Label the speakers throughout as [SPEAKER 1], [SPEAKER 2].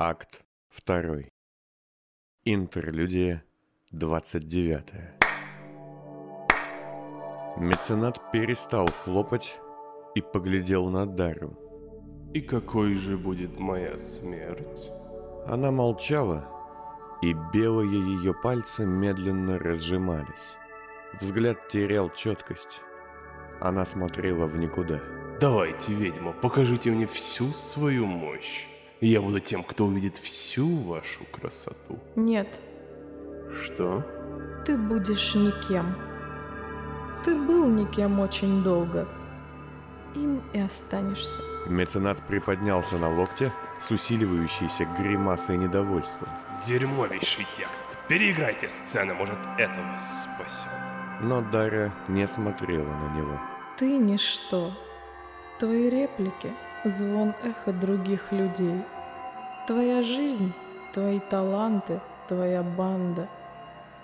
[SPEAKER 1] Акт 2. Интерлюдия 29. Меценат перестал хлопать и поглядел на Дару.
[SPEAKER 2] И какой же будет моя смерть?
[SPEAKER 1] Она молчала, и белые ее пальцы медленно разжимались. Взгляд терял четкость. Она смотрела в никуда.
[SPEAKER 2] Давайте, ведьма, покажите мне всю свою мощь. И я буду тем, кто увидит всю вашу красоту.
[SPEAKER 3] Нет,
[SPEAKER 2] Что?
[SPEAKER 3] ты будешь никем. Ты был никем очень долго. Им и останешься.
[SPEAKER 1] Меценат приподнялся на локте с усиливающейся гримасой недовольства.
[SPEAKER 2] Дерьмовейший текст. Переиграйте сцену, может, это вас спасет.
[SPEAKER 1] Но Дарья не смотрела на него.
[SPEAKER 3] Ты ничто. Твои реплики — звон эха других людей. Твоя жизнь, твои таланты, твоя банда.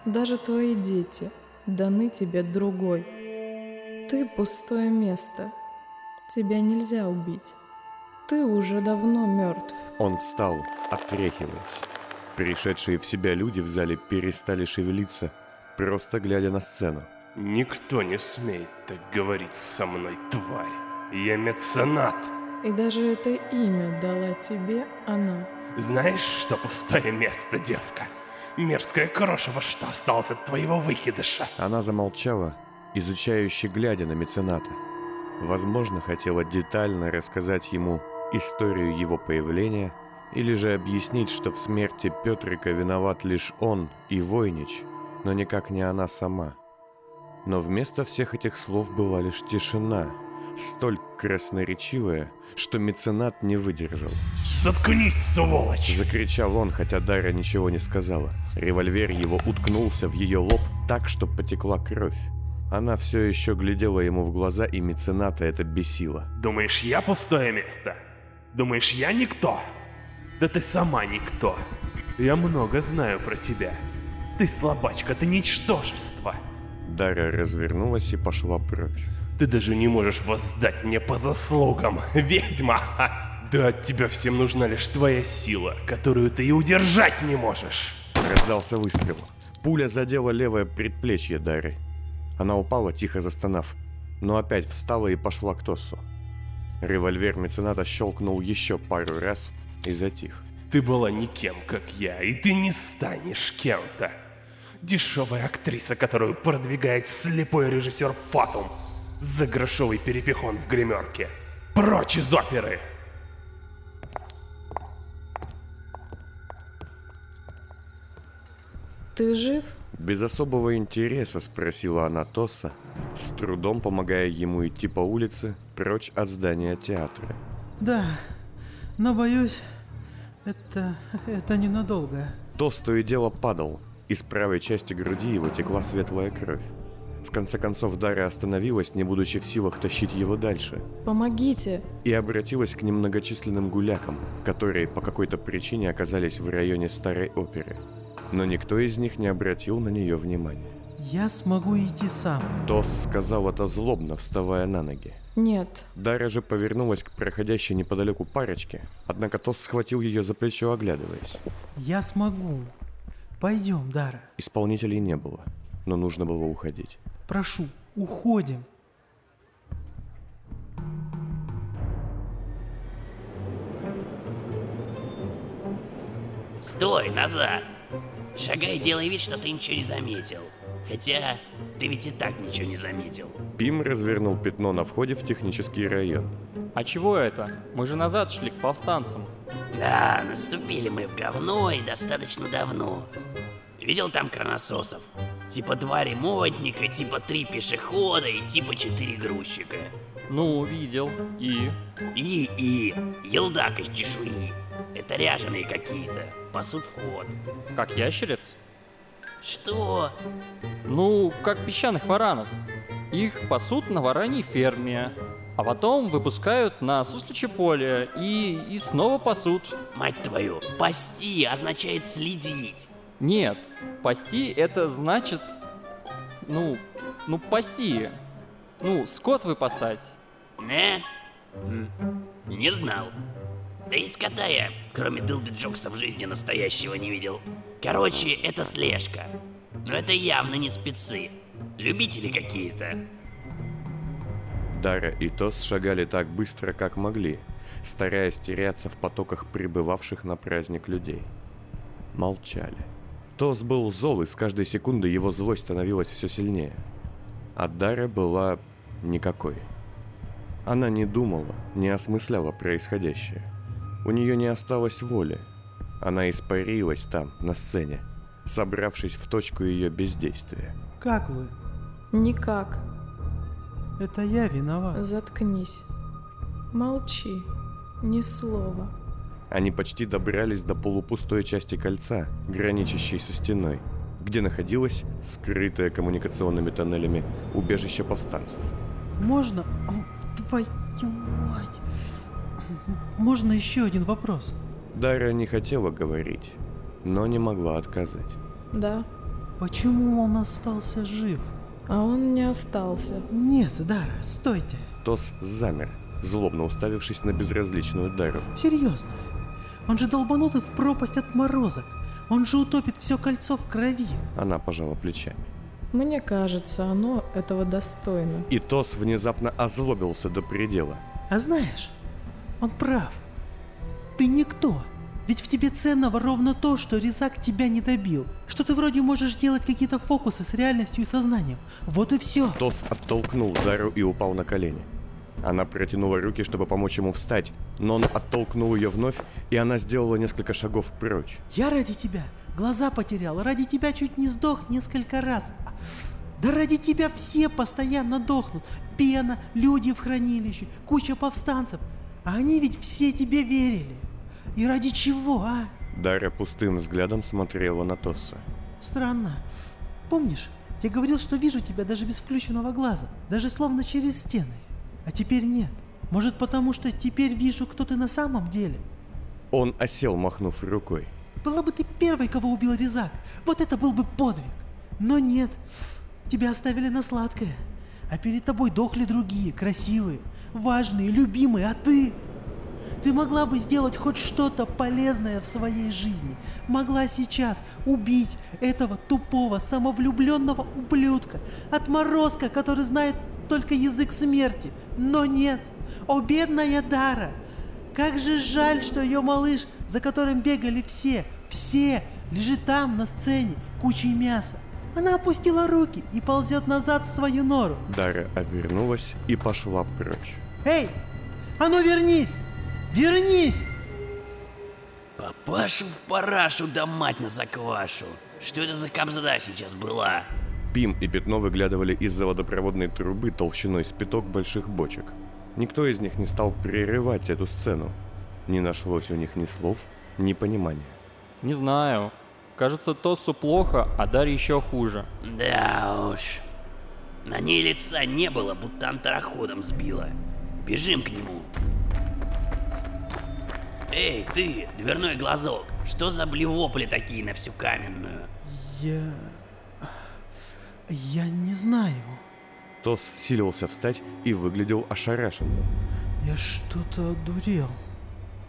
[SPEAKER 3] Даже твои дети даны тебе другой. Ты пустое место. Тебя нельзя убить. Ты уже давно мертв.
[SPEAKER 1] Он встал, отряхиваясь. Пришедшие в себя люди в зале перестали шевелиться, просто глядя на сцену.
[SPEAKER 2] Никто не смеет так говорить со мной, тварь. Я меценат.
[SPEAKER 3] И даже это имя дала тебе она.
[SPEAKER 2] Знаешь, что пустое место, девка? Мерзкое крошево, что осталось от твоего выкидыша.
[SPEAKER 1] Она замолчала, изучающе глядя на мецената. Возможно, хотела детально рассказать ему историю его появления, или же объяснить, что в смерти Петрика виноват лишь он и Войнич, но никак не она сама. Но вместо всех этих слов была лишь тишина, столь красноречивая, что меценат не выдержал.
[SPEAKER 2] Заткнись, сволочь!
[SPEAKER 1] Закричал он, хотя Дарья ничего не сказала. Револьвер его уткнулся в ее лоб так, что потекла кровь. Она все еще глядела ему в глаза, и мецената это бесило.
[SPEAKER 2] Думаешь, я пустое место? Думаешь, я никто? Да ты сама никто. Я много знаю про тебя. Ты слабачка, ты ничтожество.
[SPEAKER 1] Дарья развернулась и пошла прочь.
[SPEAKER 2] Ты даже не можешь воздать мне по заслугам, ведьма! Да от тебя всем нужна лишь твоя сила, которую ты и удержать не можешь.
[SPEAKER 1] Раздался выстрел. Пуля задела левое предплечье Дары. Она упала, тихо застонав, но опять встала и пошла к Тоссу. Револьвер мецената щелкнул еще пару раз и затих.
[SPEAKER 2] Ты была никем, как я, и ты не станешь кем-то. Дешевая актриса, которую продвигает слепой режиссер Фатум за грошовый перепихон в гримерке. Прочь из оперы!
[SPEAKER 3] Ты жив?
[SPEAKER 1] Без особого интереса спросила она Тосса, с трудом помогая ему идти по улице прочь от здания театра.
[SPEAKER 4] Да, но боюсь, это... это ненадолго.
[SPEAKER 1] Тос то и дело падал, из правой части груди его текла светлая кровь. В конце концов Дарья остановилась, не будучи в силах тащить его дальше,
[SPEAKER 3] Помогите!
[SPEAKER 1] и обратилась к немногочисленным гулякам, которые по какой-то причине оказались в районе старой оперы. Но никто из них не обратил на нее внимания.
[SPEAKER 4] Я смогу идти сам.
[SPEAKER 1] Тос сказал это злобно, вставая на ноги.
[SPEAKER 3] Нет,
[SPEAKER 1] Дарья же повернулась к проходящей неподалеку парочке, однако Тос схватил ее за плечо, оглядываясь.
[SPEAKER 4] Я смогу. Пойдем, Дара.
[SPEAKER 1] Исполнителей не было, но нужно было уходить.
[SPEAKER 4] Прошу, уходим.
[SPEAKER 5] Стой, назад! Шагай, делай вид, что ты ничего не заметил. Хотя, ты ведь и так ничего не заметил.
[SPEAKER 1] Пим развернул пятно на входе в технический район.
[SPEAKER 6] А чего это? Мы же назад шли к повстанцам.
[SPEAKER 5] Да, наступили мы в говно и достаточно давно. Видел там кронососов? Типа два ремонтника, типа три пешехода и типа четыре грузчика.
[SPEAKER 6] Ну, видел. И?
[SPEAKER 5] И, и, елдак из чешуи. Это ряженые какие-то, пасут вход.
[SPEAKER 6] Как ящериц?
[SPEAKER 5] Что?
[SPEAKER 6] Ну, как песчаных варанов. Их пасут на вараньей ферме, а потом выпускают на сусличье поле и, и снова пасут.
[SPEAKER 5] Мать твою, пасти означает следить.
[SPEAKER 6] Нет, пасти это значит... Ну, ну пасти. Ну, скот выпасать.
[SPEAKER 5] Не? Не знал. Да и скота я кроме Дилды Джокса в жизни настоящего не видел. Короче, это слежка. Но это явно не спецы. Любители какие-то.
[SPEAKER 1] Дара и Тос шагали так быстро, как могли, стараясь теряться в потоках прибывавших на праздник людей. Молчали. Тос был зол, и с каждой секунды его злость становилась все сильнее. А Дара была никакой. Она не думала, не осмысляла происходящее. У нее не осталось воли. Она испарилась там, на сцене, собравшись в точку ее бездействия.
[SPEAKER 4] Как вы?
[SPEAKER 3] Никак.
[SPEAKER 4] Это я виноват.
[SPEAKER 3] Заткнись. Молчи. Ни слова.
[SPEAKER 1] Они почти добрались до полупустой части кольца, граничащей со стеной, где находилось скрытое коммуникационными тоннелями убежище повстанцев.
[SPEAKER 4] Можно... О, Твою мать. Можно еще один вопрос?
[SPEAKER 1] Дара не хотела говорить, но не могла отказать.
[SPEAKER 3] Да.
[SPEAKER 4] Почему он остался жив?
[SPEAKER 3] А он не остался.
[SPEAKER 4] Нет, Дара, стойте.
[SPEAKER 1] Тос замер, злобно уставившись на безразличную Дару.
[SPEAKER 4] Серьезно. Он же долбанутый в пропасть отморозок. Он же утопит все кольцо в крови.
[SPEAKER 1] Она пожала плечами.
[SPEAKER 3] Мне кажется, оно этого достойно.
[SPEAKER 1] И Тос внезапно озлобился до предела.
[SPEAKER 4] А знаешь, он прав. Ты никто. Ведь в тебе ценного ровно то, что Резак тебя не добил. Что ты вроде можешь делать какие-то фокусы с реальностью и сознанием. Вот и все.
[SPEAKER 1] Тос оттолкнул Дару и упал на колени. Она протянула руки, чтобы помочь ему встать, но он оттолкнул ее вновь, и она сделала несколько шагов прочь.
[SPEAKER 4] Я ради тебя глаза потерял, ради тебя чуть не сдох несколько раз. Да ради тебя все постоянно дохнут. Пена, люди в хранилище, куча повстанцев. А они ведь все тебе верили. И ради чего, а?
[SPEAKER 1] Дара пустым взглядом смотрела на Тосса.
[SPEAKER 4] Странно. Помнишь, я говорил, что вижу тебя даже без включенного глаза, даже словно через стены. А теперь нет. Может потому, что теперь вижу, кто ты на самом деле?
[SPEAKER 1] Он осел, махнув рукой.
[SPEAKER 4] Была бы ты первой, кого убил Резак. Вот это был бы подвиг. Но нет. Тебя оставили на сладкое. А перед тобой дохли другие, красивые, важные, любимые, а ты... Ты могла бы сделать хоть что-то полезное в своей жизни. Могла сейчас убить этого тупого, самовлюбленного ублюдка, отморозка, который знает только язык смерти. Но нет. О, бедная Дара! Как же жаль, что ее малыш, за которым бегали все, все, лежит там на сцене, кучей мяса. Она опустила руки и ползет назад в свою нору.
[SPEAKER 1] Дара обернулась и пошла прочь.
[SPEAKER 4] Эй, а ну вернись! Вернись!
[SPEAKER 5] Папашу в парашу, да мать на заквашу. Что это за кобзда сейчас была?
[SPEAKER 1] Пим и Пятно выглядывали из-за водопроводной трубы толщиной с пяток больших бочек. Никто из них не стал прерывать эту сцену. Не нашлось у них ни слов, ни понимания.
[SPEAKER 6] Не знаю. Кажется, Тоссу плохо, а Дарье еще хуже.
[SPEAKER 5] Да уж. На ней лица не было, будто антраходом сбила. Бежим к нему. Эй, ты, дверной глазок, что за блевопли такие на всю каменную?
[SPEAKER 4] Я... Я не знаю.
[SPEAKER 1] Тос силился встать и выглядел ошарашенным.
[SPEAKER 4] Я что-то одурел.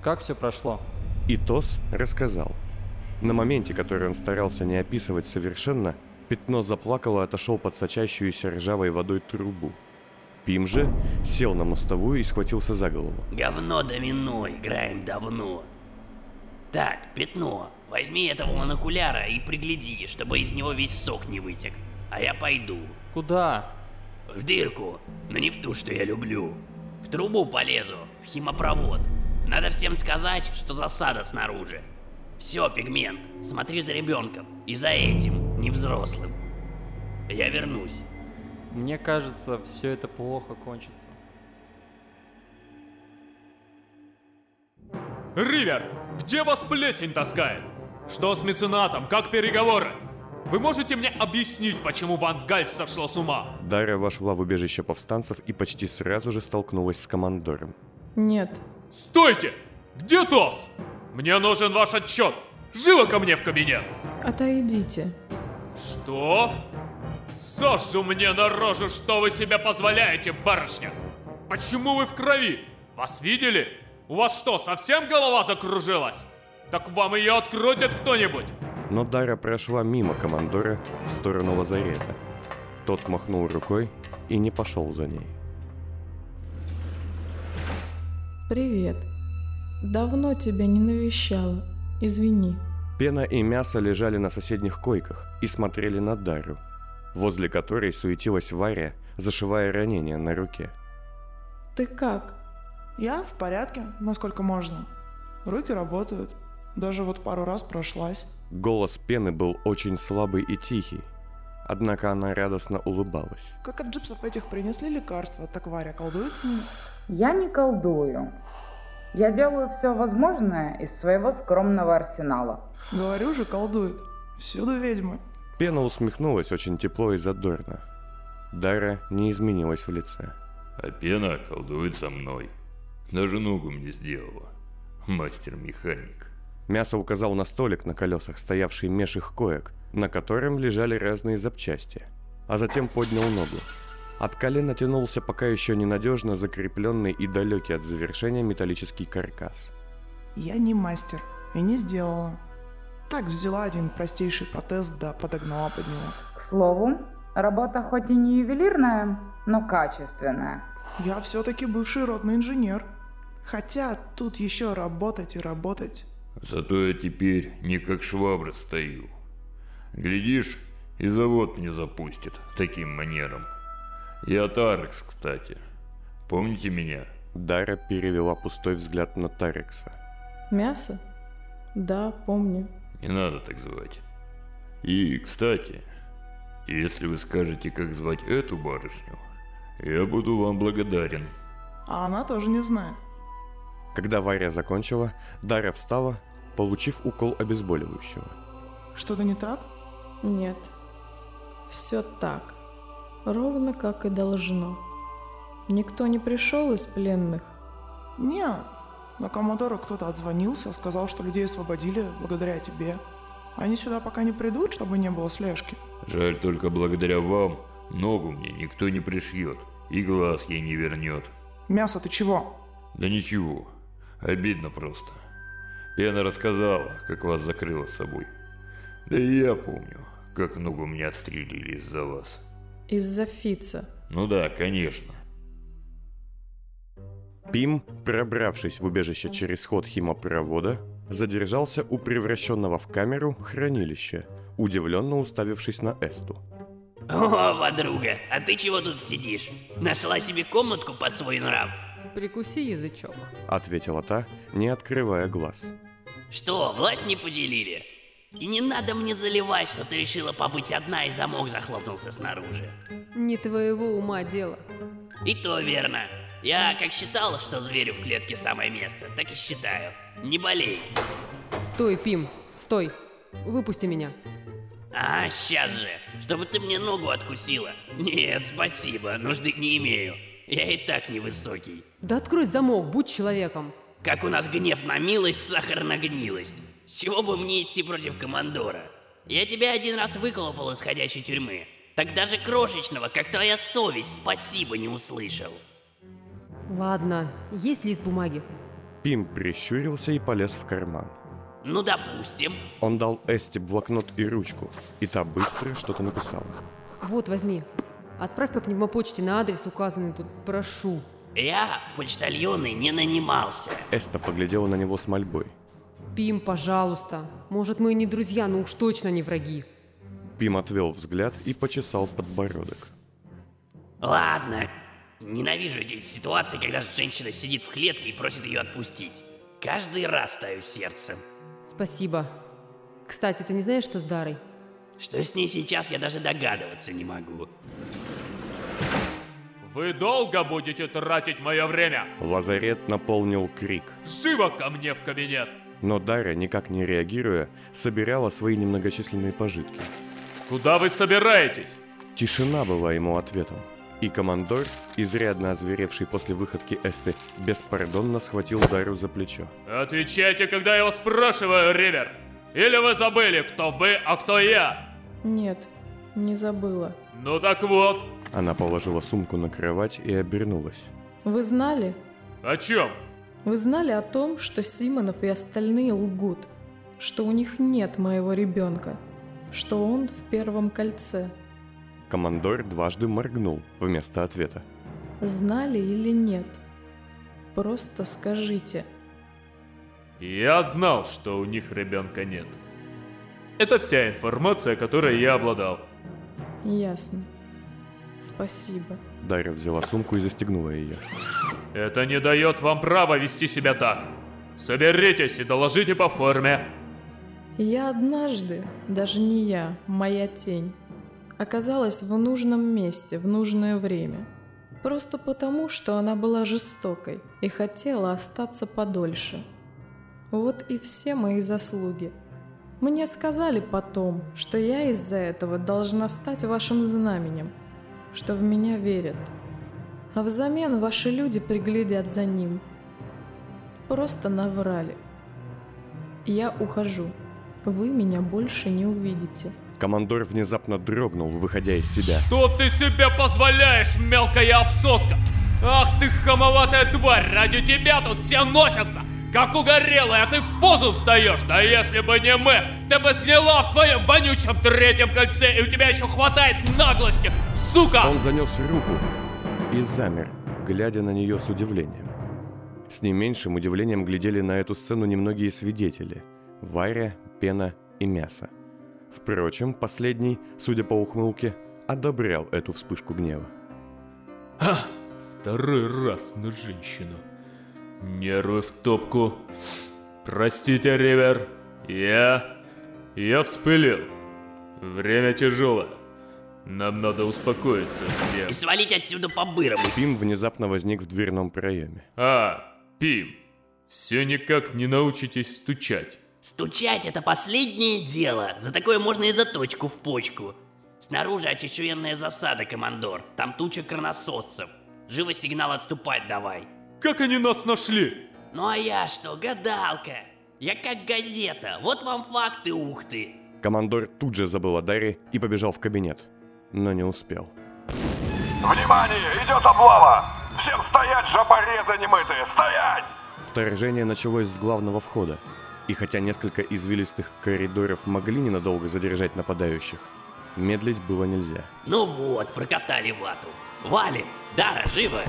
[SPEAKER 6] Как все прошло?
[SPEAKER 1] И Тос рассказал. На моменте, который он старался не описывать совершенно, пятно заплакало и отошел под сочащуюся ржавой водой трубу. Пим же сел на мостовую и схватился за голову.
[SPEAKER 5] Говно домино, играем давно. Так, пятно, возьми этого монокуляра и пригляди, чтобы из него весь сок не вытек. А я пойду.
[SPEAKER 6] Куда?
[SPEAKER 5] В дырку, но не в ту, что я люблю. В трубу полезу, в химопровод. Надо всем сказать, что засада снаружи. Все, пигмент, смотри за ребенком и за этим, не взрослым. Я вернусь.
[SPEAKER 6] Мне кажется, все это плохо кончится.
[SPEAKER 7] Ривер, где вас плесень таскает? Что с меценатом? Как переговоры? Вы можете мне объяснить, почему Ван Гальс сошла с ума?
[SPEAKER 1] Дарья вошла в убежище повстанцев и почти сразу же столкнулась с командором.
[SPEAKER 3] Нет.
[SPEAKER 7] Стойте! Где Тос? Мне нужен ваш отчет. Живо ко мне в кабинет.
[SPEAKER 3] Отойдите.
[SPEAKER 7] Что? Сашу мне на рожу, что вы себе позволяете, барышня? Почему вы в крови? Вас видели? У вас что, совсем голова закружилась? Так вам ее открутит кто-нибудь!
[SPEAKER 1] Но Дара прошла мимо командора в сторону лазарета. Тот махнул рукой и не пошел за ней.
[SPEAKER 3] Привет. Давно тебя не навещала. Извини.
[SPEAKER 1] Пена и мясо лежали на соседних койках и смотрели на Дару, возле которой суетилась Варя, зашивая ранение на руке.
[SPEAKER 3] Ты как?
[SPEAKER 8] Я в порядке, насколько можно. Руки работают. Даже вот пару раз прошлась.
[SPEAKER 1] Голос Пены был очень слабый и тихий, однако она радостно улыбалась.
[SPEAKER 8] Как от джипсов этих принесли лекарства, так Варя колдует с ними.
[SPEAKER 9] Я не колдую. Я делаю все возможное из своего скромного арсенала.
[SPEAKER 8] Говорю же, колдует. Всюду ведьмы.
[SPEAKER 1] Пена усмехнулась очень тепло и задорно. Дара не изменилась в лице.
[SPEAKER 10] А пена колдует со мной. Даже ногу мне сделала. Мастер-механик.
[SPEAKER 1] Мясо указал на столик на колесах, стоявший меж их коек, на котором лежали разные запчасти, а затем поднял ногу. От колена тянулся пока еще ненадежно закрепленный и далекий от завершения металлический каркас.
[SPEAKER 8] Я не мастер и не сделала. Так взяла один простейший протез да подогнала под него.
[SPEAKER 9] К слову, работа хоть и не ювелирная, но качественная.
[SPEAKER 8] Я все-таки бывший родный инженер. Хотя тут еще работать и работать.
[SPEAKER 10] Зато я теперь не как швабра стою. Глядишь, и завод мне запустит таким манером. Я Тарекс, кстати. Помните меня?
[SPEAKER 1] Дара перевела пустой взгляд на Тарекса.
[SPEAKER 3] Мясо? Да, помню.
[SPEAKER 10] Не надо так звать. И, кстати, если вы скажете, как звать эту барышню, я буду вам благодарен.
[SPEAKER 8] А она тоже не знает.
[SPEAKER 1] Когда Варя закончила, Дарья встала, получив укол обезболивающего.
[SPEAKER 8] Что-то не так?
[SPEAKER 3] Нет. Все так. Ровно как и должно. Никто не пришел из пленных?
[SPEAKER 8] Не, на Комодора кто-то отзвонился, сказал, что людей освободили благодаря тебе. Они сюда пока не придут, чтобы не было слежки.
[SPEAKER 10] Жаль, только благодаря вам ногу мне никто не пришьет и глаз ей не вернет.
[SPEAKER 8] Мясо, ты чего?
[SPEAKER 10] Да ничего, обидно просто. Пена рассказала, как вас закрыла с собой. Да и я помню, как ногу мне отстрелили из-за вас.
[SPEAKER 3] Из-за Фица.
[SPEAKER 10] Ну да, конечно.
[SPEAKER 1] Пим, пробравшись в убежище через ход химопровода, задержался у превращенного в камеру хранилища, удивленно уставившись на Эсту.
[SPEAKER 5] О, подруга, а ты чего тут сидишь? Нашла себе комнатку под свой нрав?
[SPEAKER 11] Прикуси язычок.
[SPEAKER 1] Ответила та, не открывая глаз.
[SPEAKER 5] Что, власть не поделили? И не надо мне заливать, что ты решила побыть одна и замок захлопнулся снаружи.
[SPEAKER 11] Не твоего ума дело.
[SPEAKER 5] И то верно. Я как считал, что зверю в клетке самое место, так и считаю. Не болей.
[SPEAKER 11] Стой, Пим, стой. Выпусти меня.
[SPEAKER 5] А, сейчас же, чтобы ты мне ногу откусила. Нет, спасибо, нужды не имею. Я и так невысокий.
[SPEAKER 11] Да открой замок, будь человеком.
[SPEAKER 5] Как у нас гнев на милость, сахар на гнилость. С чего бы мне идти против командора? Я тебя один раз выколопал из ходячей тюрьмы. Так даже крошечного, как твоя совесть, спасибо не услышал.
[SPEAKER 11] Ладно, есть лист бумаги.
[SPEAKER 1] Пим прищурился и полез в карман.
[SPEAKER 5] Ну, допустим.
[SPEAKER 1] Он дал Эсте блокнот и ручку, и та быстро что-то написала.
[SPEAKER 11] Вот, возьми. Отправь по пневмопочте на адрес, указанный тут, прошу.
[SPEAKER 5] Я в почтальоны не нанимался.
[SPEAKER 1] Эста поглядела на него с мольбой.
[SPEAKER 11] Пим, пожалуйста. Может, мы и не друзья, но уж точно не враги.
[SPEAKER 1] Пим отвел взгляд и почесал подбородок.
[SPEAKER 5] Ладно. Ненавижу эти ситуации, когда женщина сидит в клетке и просит ее отпустить. Каждый раз таю сердцем.
[SPEAKER 11] Спасибо. Кстати, ты не знаешь, что с Дарой?
[SPEAKER 5] Что с ней сейчас, я даже догадываться не могу.
[SPEAKER 7] Вы долго будете тратить мое время?
[SPEAKER 1] Лазарет наполнил крик.
[SPEAKER 7] Живо ко мне в кабинет!
[SPEAKER 1] Но Дарья, никак не реагируя, собирала свои немногочисленные пожитки.
[SPEAKER 7] Куда вы собираетесь?
[SPEAKER 1] Тишина была ему ответом. И командор, изрядно озверевший после выходки Эсты, беспардонно схватил Дарю за плечо.
[SPEAKER 7] Отвечайте, когда я вас спрашиваю, Ривер! Или вы забыли, кто вы, а кто я?
[SPEAKER 3] Нет, не забыла.
[SPEAKER 7] Ну так вот.
[SPEAKER 1] Она положила сумку на кровать и обернулась.
[SPEAKER 3] Вы знали?
[SPEAKER 7] О чем?
[SPEAKER 3] Вы знали о том, что Симонов и остальные лгут, что у них нет моего ребенка, что он в первом кольце.
[SPEAKER 1] Командор дважды моргнул вместо ответа.
[SPEAKER 3] Знали или нет? Просто скажите.
[SPEAKER 7] Я знал, что у них ребенка нет. Это вся информация, которой я обладал.
[SPEAKER 3] Ясно. Спасибо.
[SPEAKER 1] Дарья взяла сумку и застегнула ее.
[SPEAKER 7] Это не дает вам права вести себя так. Соберитесь и доложите по форме.
[SPEAKER 3] Я однажды, даже не я, моя тень, оказалась в нужном месте в нужное время. Просто потому, что она была жестокой и хотела остаться подольше. Вот и все мои заслуги. Мне сказали потом, что я из-за этого должна стать вашим знаменем, что в меня верят. А взамен ваши люди приглядят за ним. Просто наврали. Я ухожу. Вы меня больше не увидите.
[SPEAKER 1] Командор внезапно дрогнул, выходя из себя.
[SPEAKER 7] Что ты себе позволяешь, мелкая обсоска? Ах ты хамоватая тварь, ради тебя тут все носятся! Как угорелая, а ты в позу встаешь! Да если бы не мы, ты бы сгнила в своем вонючем третьем кольце, и у тебя еще хватает наглости, сука!
[SPEAKER 1] Он занес руку и замер, глядя на нее с удивлением. С не меньшим удивлением глядели на эту сцену немногие свидетели – Варя, Пена и Мясо. Впрочем, последний, судя по ухмылке, одобрял эту вспышку гнева.
[SPEAKER 7] Ха! Второй раз на женщину. Нервы в топку. Простите, Ривер, я... Я вспылил. Время тяжелое. Нам надо успокоиться всем.
[SPEAKER 5] И свалить отсюда по-бырому.
[SPEAKER 1] Пим внезапно возник в дверном проеме.
[SPEAKER 7] А, Пим, все никак не научитесь стучать.
[SPEAKER 5] Стучать это последнее дело. За такое можно и заточку в почку. Снаружи очищенная засада, командор. Там туча кронососцев. Живо сигнал отступать давай.
[SPEAKER 7] Как они нас нашли?
[SPEAKER 5] Ну а я что, гадалка? Я как газета. Вот вам факты, ух ты.
[SPEAKER 1] Командор тут же забыл о Даре и побежал в кабинет, но не успел.
[SPEAKER 12] Внимание, идет облава! Всем стоять, жопорезы немытые, стоять!
[SPEAKER 1] Вторжение началось с главного входа, и хотя несколько извилистых коридоров могли ненадолго задержать нападающих, медлить было нельзя.
[SPEAKER 5] Ну вот, прокатали вату. Валим! Дара, живо!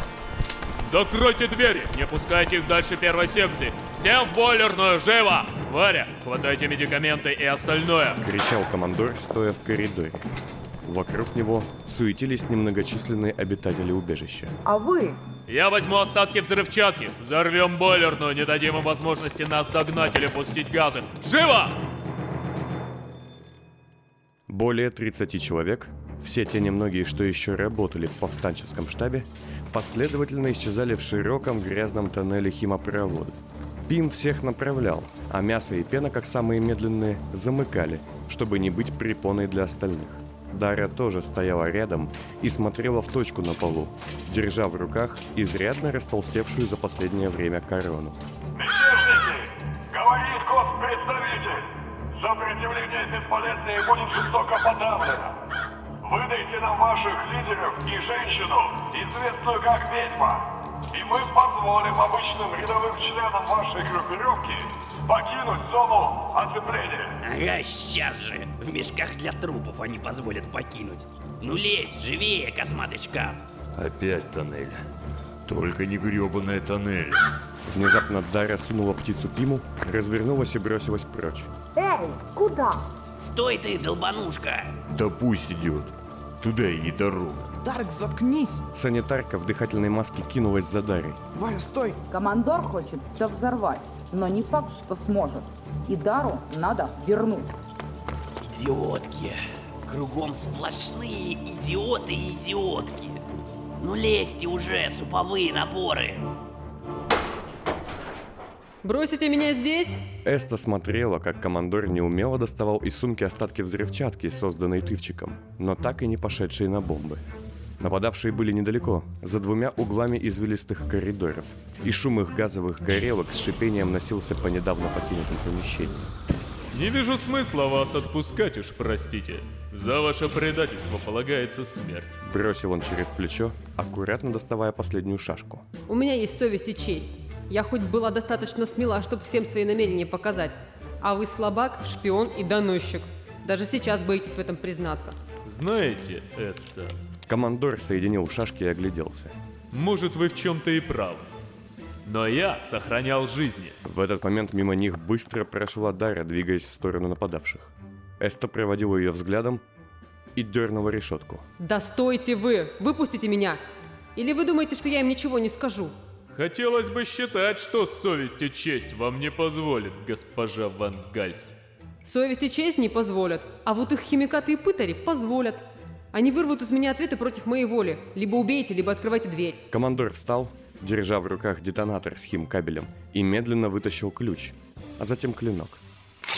[SPEAKER 7] Закройте двери! Не пускайте их дальше первой секции! Всем в бойлерную, живо! Варя, хватайте медикаменты и остальное!
[SPEAKER 1] Кричал командор, стоя в коридоре. Вокруг него суетились немногочисленные обитатели убежища.
[SPEAKER 9] А вы?
[SPEAKER 7] Я возьму остатки взрывчатки, взорвем бойлерную, не дадим им возможности нас догнать или пустить газы. Живо!
[SPEAKER 1] Более 30 человек, все те немногие, что еще работали в повстанческом штабе, последовательно исчезали в широком грязном тоннеле химопровода. Пим всех направлял, а мясо и пена, как самые медленные, замыкали, чтобы не быть препоной для остальных. Дарья тоже стояла рядом и смотрела в точку на полу, держа в руках изрядно растолстевшую за последнее время корону.
[SPEAKER 12] Мятежники! Говорит представитель! Сопротивление бесполезно и будет жестоко подавлено! Выдайте нам ваших лидеров и женщину, известную как ведьма, и мы позволим обычным рядовым членам вашей группировки покинуть зону оцепления.
[SPEAKER 5] Ага, сейчас же. В мешках для трупов они позволят покинуть. Ну лезь, живее, косматый шкаф.
[SPEAKER 10] Опять тоннель. Только не гребаная тоннель.
[SPEAKER 1] Внезапно Дарья сунула птицу Пиму, развернулась и бросилась прочь.
[SPEAKER 9] Эй, куда?
[SPEAKER 5] Стой ты, долбанушка!
[SPEAKER 10] Да пусть идет. Туда ей дорога.
[SPEAKER 8] Дарк, заткнись!
[SPEAKER 1] Санитарка в дыхательной маске кинулась за Дарой.
[SPEAKER 8] Варя, стой!
[SPEAKER 9] Командор хочет все взорвать, но не факт, что сможет. И Дару надо вернуть.
[SPEAKER 5] Идиотки. Кругом сплошные идиоты и идиотки. Ну лезьте уже, суповые наборы.
[SPEAKER 11] Бросите меня здесь?
[SPEAKER 1] Эста смотрела, как командор неумело доставал из сумки остатки взрывчатки, созданной тывчиком, но так и не пошедшей на бомбы. Нападавшие были недалеко, за двумя углами извилистых коридоров, и шум их газовых горелок с шипением носился по недавно покинутым помещениям.
[SPEAKER 7] Не вижу смысла вас отпускать уж, простите. За ваше предательство полагается смерть.
[SPEAKER 1] Бросил он через плечо, аккуратно доставая последнюю шашку.
[SPEAKER 11] У меня есть совесть и честь. Я хоть была достаточно смела, чтобы всем свои намерения показать. А вы слабак, шпион и доносчик. Даже сейчас боитесь в этом признаться.
[SPEAKER 7] Знаете, Эста,
[SPEAKER 1] Командор соединил шашки и огляделся.
[SPEAKER 7] может вы в чем-то и правы. Но я сохранял жизни.
[SPEAKER 1] В этот момент мимо них быстро прошла Дара, двигаясь в сторону нападавших. Эста проводила ее взглядом и дернула решетку.
[SPEAKER 11] Да стойте вы! Выпустите меня! Или вы думаете, что я им ничего не скажу?
[SPEAKER 7] Хотелось бы считать, что совесть и честь вам не позволит, госпожа Ван Гальс.
[SPEAKER 11] Совесть и честь не позволят, а вот их химикаты и пытари позволят. Они вырвут из меня ответы против моей воли. Либо убейте, либо открывайте дверь.
[SPEAKER 1] Командор встал, держа в руках детонатор с химкабелем, и медленно вытащил ключ, а затем клинок.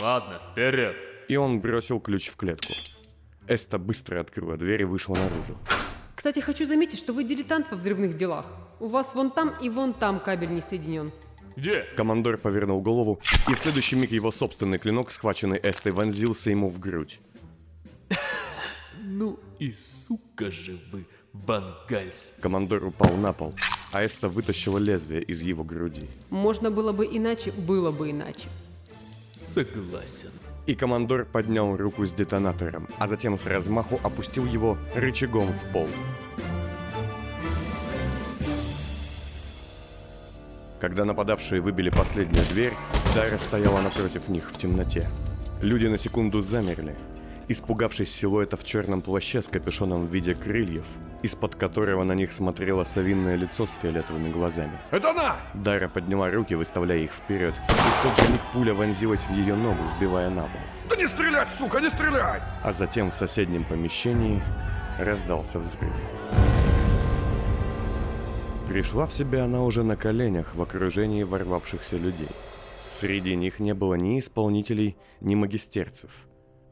[SPEAKER 7] Ладно, вперед.
[SPEAKER 1] И он бросил ключ в клетку. Эста быстро открыла дверь и вышла наружу.
[SPEAKER 11] Кстати, хочу заметить, что вы дилетант во взрывных делах. У вас вон там и вон там кабель не соединен.
[SPEAKER 7] Где?
[SPEAKER 1] Командор повернул голову, и в следующий миг его собственный клинок, схваченный Эстой, вонзился ему в грудь.
[SPEAKER 7] Ну и сука же вы, Ван Гальс.
[SPEAKER 1] Командор упал на пол, а Эста вытащила лезвие из его груди.
[SPEAKER 11] Можно было бы иначе, было бы иначе.
[SPEAKER 7] Согласен.
[SPEAKER 1] И командор поднял руку с детонатором, а затем с размаху опустил его рычагом в пол. Когда нападавшие выбили последнюю дверь, Дара стояла напротив них в темноте. Люди на секунду замерли, испугавшись силуэта в черном плаще с капюшоном в виде крыльев, из-под которого на них смотрело совинное лицо с фиолетовыми глазами.
[SPEAKER 12] Это она!
[SPEAKER 1] Дара подняла руки, выставляя их вперед, и в тот же миг пуля вонзилась в ее ногу, сбивая на пол.
[SPEAKER 12] Да не стрелять, сука, не стрелять!
[SPEAKER 1] А затем в соседнем помещении раздался взрыв. Пришла в себя она уже на коленях в окружении ворвавшихся людей. Среди них не было ни исполнителей, ни магистерцев.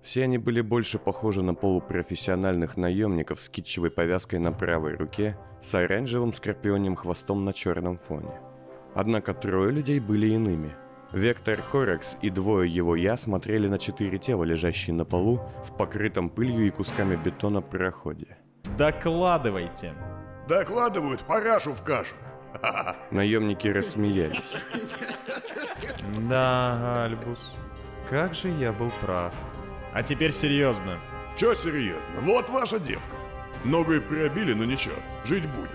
[SPEAKER 1] Все они были больше похожи на полупрофессиональных наемников с китчевой повязкой на правой руке с оранжевым скорпионим хвостом на черном фоне. Однако трое людей были иными. Вектор Корекс и двое его «я» смотрели на четыре тела, лежащие на полу в покрытом пылью и кусками бетона проходе.
[SPEAKER 13] Докладывайте.
[SPEAKER 12] Докладывают парашу в кашу.
[SPEAKER 1] Наемники рассмеялись.
[SPEAKER 13] Да, Альбус, как же я был прав. А теперь серьезно.
[SPEAKER 12] Чё серьезно? Вот ваша девка. Ногу и приобили, но ничего, жить будет.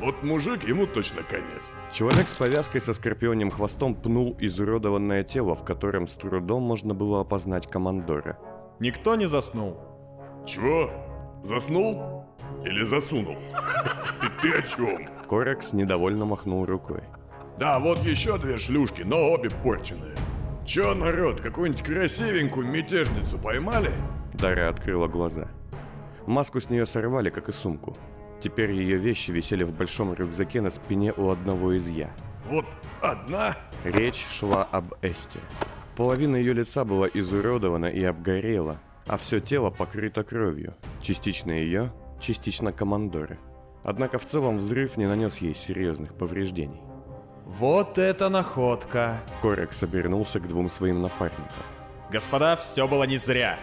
[SPEAKER 12] Вот мужик, ему точно конец.
[SPEAKER 1] Человек с повязкой со скорпионим хвостом пнул изуродованное тело, в котором с трудом можно было опознать командора.
[SPEAKER 13] Никто не заснул.
[SPEAKER 12] Чего? Заснул? Или засунул? И ты о чем?
[SPEAKER 1] Корекс недовольно махнул рукой.
[SPEAKER 12] Да, вот еще две шлюшки, но обе порченые. Че, народ, какую-нибудь красивенькую мятежницу поймали?
[SPEAKER 1] Дара открыла глаза. Маску с нее сорвали, как и сумку. Теперь ее вещи висели в большом рюкзаке на спине у одного из я.
[SPEAKER 12] Вот одна?
[SPEAKER 1] Речь шла об Эсте. Половина ее лица была изуродована и обгорела, а все тело покрыто кровью. Частично ее, частично командоры. Однако в целом взрыв не нанес ей серьезных повреждений.
[SPEAKER 13] Вот это находка.
[SPEAKER 1] Корекс обернулся к двум своим напарникам.
[SPEAKER 13] Господа, все было не зря.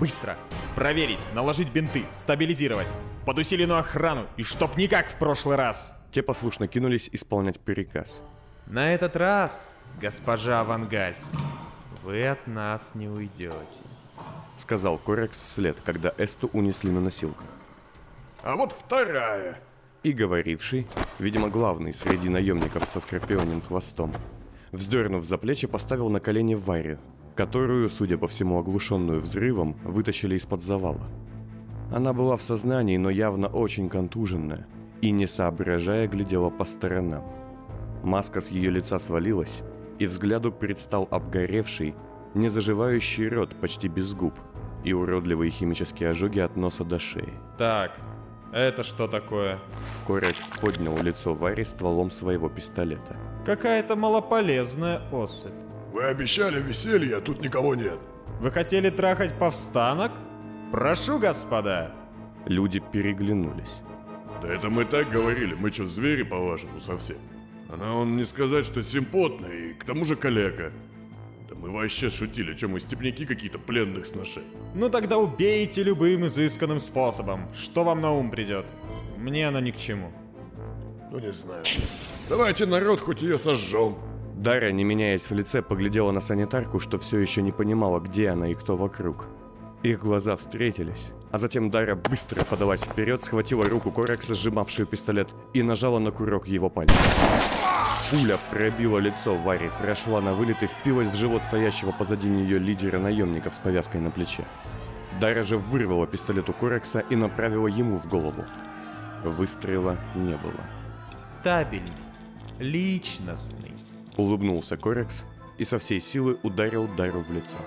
[SPEAKER 13] Быстро! Проверить, наложить бинты, стабилизировать. Под усиленную охрану и чтоб никак в прошлый раз.
[SPEAKER 1] Те послушно кинулись исполнять приказ.
[SPEAKER 13] На этот раз, госпожа Вангальс, вы от нас не уйдете.
[SPEAKER 1] Сказал Корекс вслед, когда Эсту унесли на носилках.
[SPEAKER 12] А вот вторая.
[SPEAKER 1] И говоривший, видимо главный среди наемников со скорпионим хвостом, вздернув за плечи, поставил на колени Варю, которую, судя по всему оглушенную взрывом, вытащили из-под завала. Она была в сознании, но явно очень контуженная, и не соображая глядела по сторонам. Маска с ее лица свалилась, и взгляду предстал обгоревший, незаживающий рот почти без губ и уродливые химические ожоги от носа до шеи.
[SPEAKER 13] Так, это что такое?
[SPEAKER 1] Корекс поднял лицо Вари стволом своего пистолета.
[SPEAKER 13] Какая-то малополезная особь.
[SPEAKER 12] Вы обещали веселье, а тут никого нет.
[SPEAKER 13] Вы хотели трахать повстанок? Прошу, господа.
[SPEAKER 1] Люди переглянулись.
[SPEAKER 12] Да это мы так говорили, мы что, звери, по-вашему, совсем? Она он не сказать, что симпотная и к тому же калека. Да мы вообще шутили, что мы степняки какие-то пленных сношей.
[SPEAKER 13] Ну тогда убейте любым изысканным способом. Что вам на ум придет? Мне оно ни к чему.
[SPEAKER 12] Ну не знаю. Давайте народ хоть ее сожжем.
[SPEAKER 1] Дара, не меняясь в лице, поглядела на санитарку, что все еще не понимала, где она и кто вокруг. Их глаза встретились, а затем Дара быстро подалась вперед, схватила руку Корекса, сжимавшую пистолет, и нажала на курок его пальца. Пуля пробила лицо Вари, прошла на вылет и впилась в живот стоящего позади нее лидера наемников с повязкой на плече. Дара же вырвала пистолет у Корекса и направила ему в голову. Выстрела не было.
[SPEAKER 13] Табельный, личностный.
[SPEAKER 1] Улыбнулся Корекс и со всей силы ударил Дару в лицо.